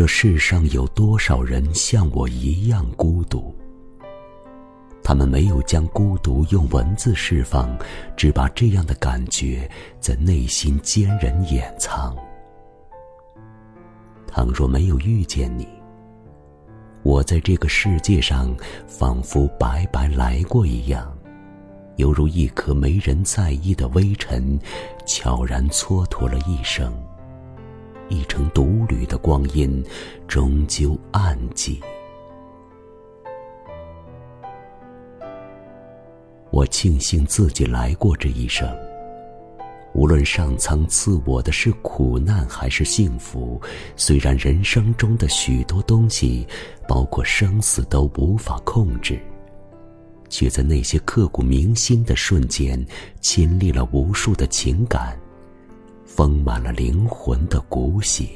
这世上有多少人像我一样孤独？他们没有将孤独用文字释放，只把这样的感觉在内心坚忍掩藏。倘若没有遇见你，我在这个世界上仿佛白白来过一样，犹如一颗没人在意的微尘，悄然蹉跎了一生。一程独旅的光阴，终究暗寂。我庆幸自己来过这一生。无论上苍赐我的是苦难还是幸福，虽然人生中的许多东西，包括生死都无法控制，却在那些刻骨铭心的瞬间，亲历了无数的情感，丰满了灵魂的骨血。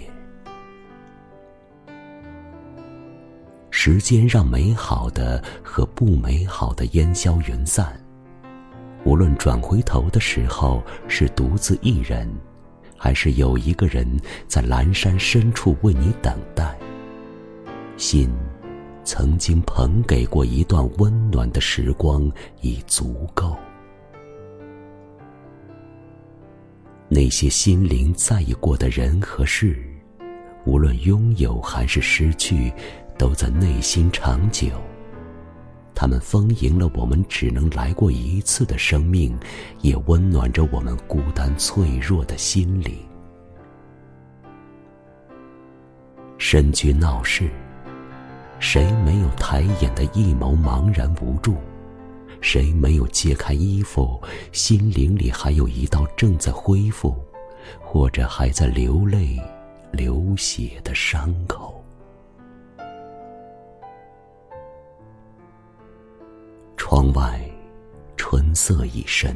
时间让美好的和不美好的烟消云散。无论转回头的时候是独自一人，还是有一个人在阑珊深处为你等待，心曾经捧给过一段温暖的时光已足够。那些心灵在意过的人和事，无论拥有还是失去，都在内心长久。他们丰盈了我们只能来过一次的生命，也温暖着我们孤单脆弱的心灵。身居闹市，谁没有抬眼的一眸茫然无助？谁没有揭开衣服，心灵里还有一道正在恢复，或者还在流泪、流血的伤口？窗外，春色已深。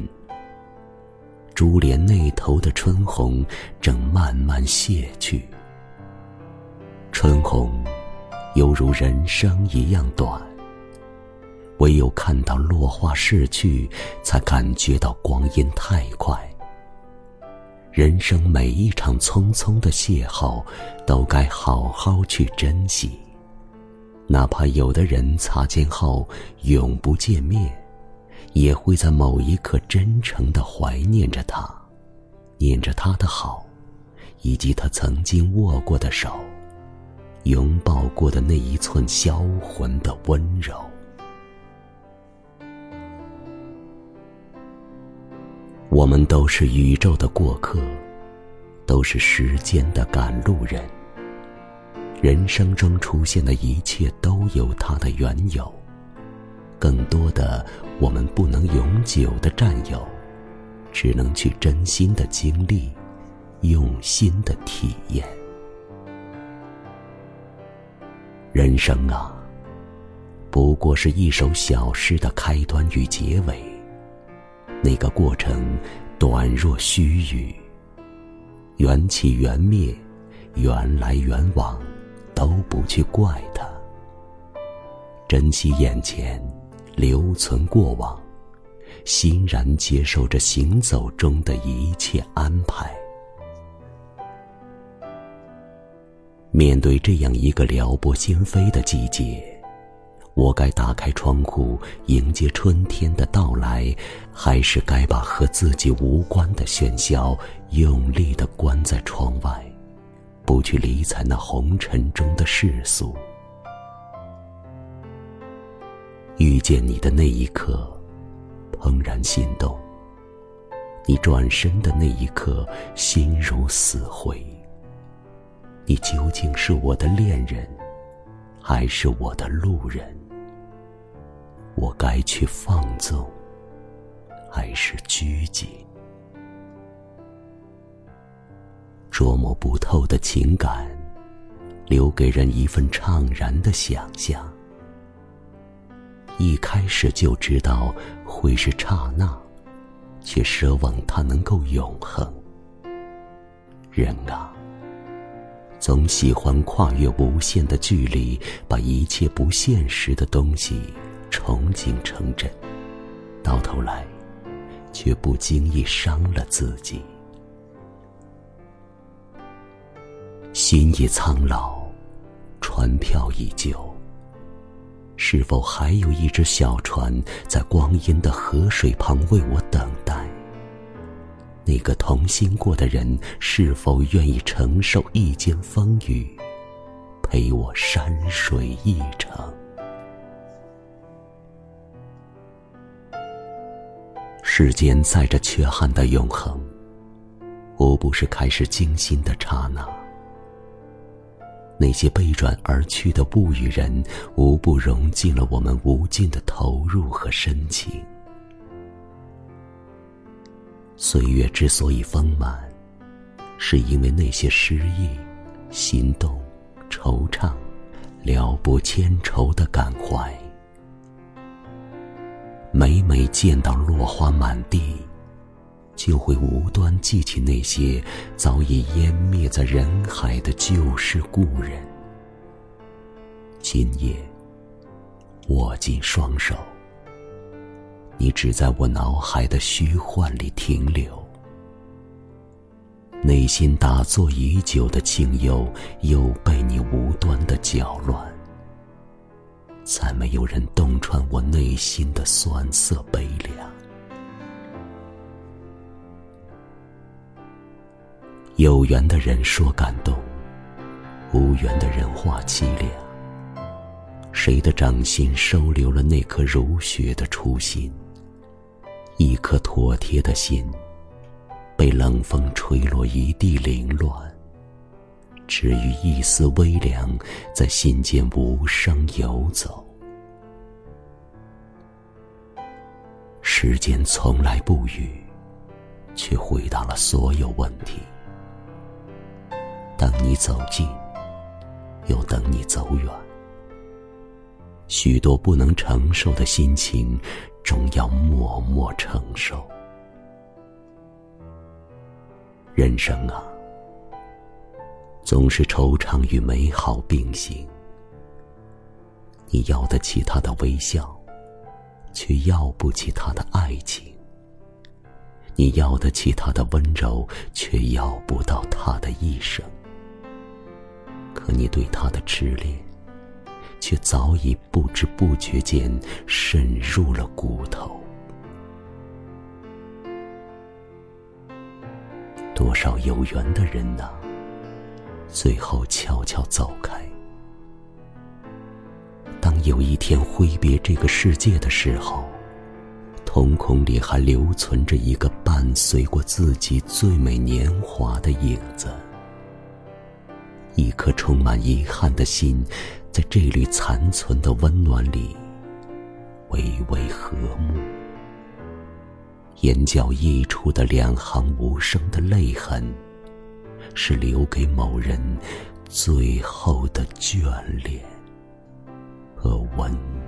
珠帘那头的春红正慢慢卸去。春红，犹如人生一样短。唯有看到落花逝去，才感觉到光阴太快。人生每一场匆匆的邂逅，都该好好去珍惜。哪怕有的人擦肩后永不见面，也会在某一刻真诚的怀念着他，念着他的好，以及他曾经握过的手，拥抱过的那一寸销魂的温柔。我们都是宇宙的过客，都是时间的赶路人。人生中出现的一切都有它的缘由，更多的我们不能永久的占有，只能去真心的经历，用心的体验。人生啊，不过是一首小诗的开端与结尾，那个过程短若须臾，缘起缘灭，缘来缘往。都不去怪他，珍惜眼前，留存过往，欣然接受着行走中的一切安排。面对这样一个撩拨心扉的季节，我该打开窗户迎接春天的到来，还是该把和自己无关的喧嚣用力的关在窗外？不去理睬那红尘中的世俗。遇见你的那一刻，怦然心动。你转身的那一刻，心如死灰。你究竟是我的恋人，还是我的路人？我该去放纵，还是拘谨？捉摸不透的情感，留给人一份怅然的想象。一开始就知道会是刹那，却奢望它能够永恒。人啊，总喜欢跨越无限的距离，把一切不现实的东西憧憬成真，到头来，却不经意伤了自己。心已苍老，船票已旧，是否还有一只小船在光阴的河水旁为我等待？那个同心过的人是否愿意承受一肩风雨，陪我山水一程？世间载着缺憾的永恒，无不是开始惊心的刹那。那些背转而去的不与人，无不融进了我们无尽的投入和深情。岁月之所以丰满，是因为那些诗意、心动、惆怅、了不牵愁的感怀。每每见到落花满地，就会无端记起那些早已湮灭在人海的旧时故人。今夜，握紧双手，你只在我脑海的虚幻里停留，内心打坐已久的清幽又被你无端的搅乱。再没有人洞穿我内心的酸涩悲凉。有缘的人说感动，无缘的人话凄凉。谁的掌心收留了那颗如雪的初心？一颗妥帖的心，被冷风吹落一地凌乱。只余一丝微凉，在心间无声游走。时间从来不语，却回答了所有问题。等你走近，又等你走远。许多不能承受的心情，终要默默承受。人生啊！总是惆怅与美好并行。你要得起他的微笑，却要不起他的爱情；你要得起他的温柔，却要不到他的一生。可你对他的痴恋，却早已不知不觉间渗入了骨头。多少有缘的人呐！最后悄悄走开。当有一天挥别这个世界的时候，瞳孔里还留存着一个伴随过自己最美年华的影子，一颗充满遗憾的心，在这缕残存的温暖里，微微和睦。眼角溢出的两行无声的泪痕。是留给某人最后的眷恋和温暖。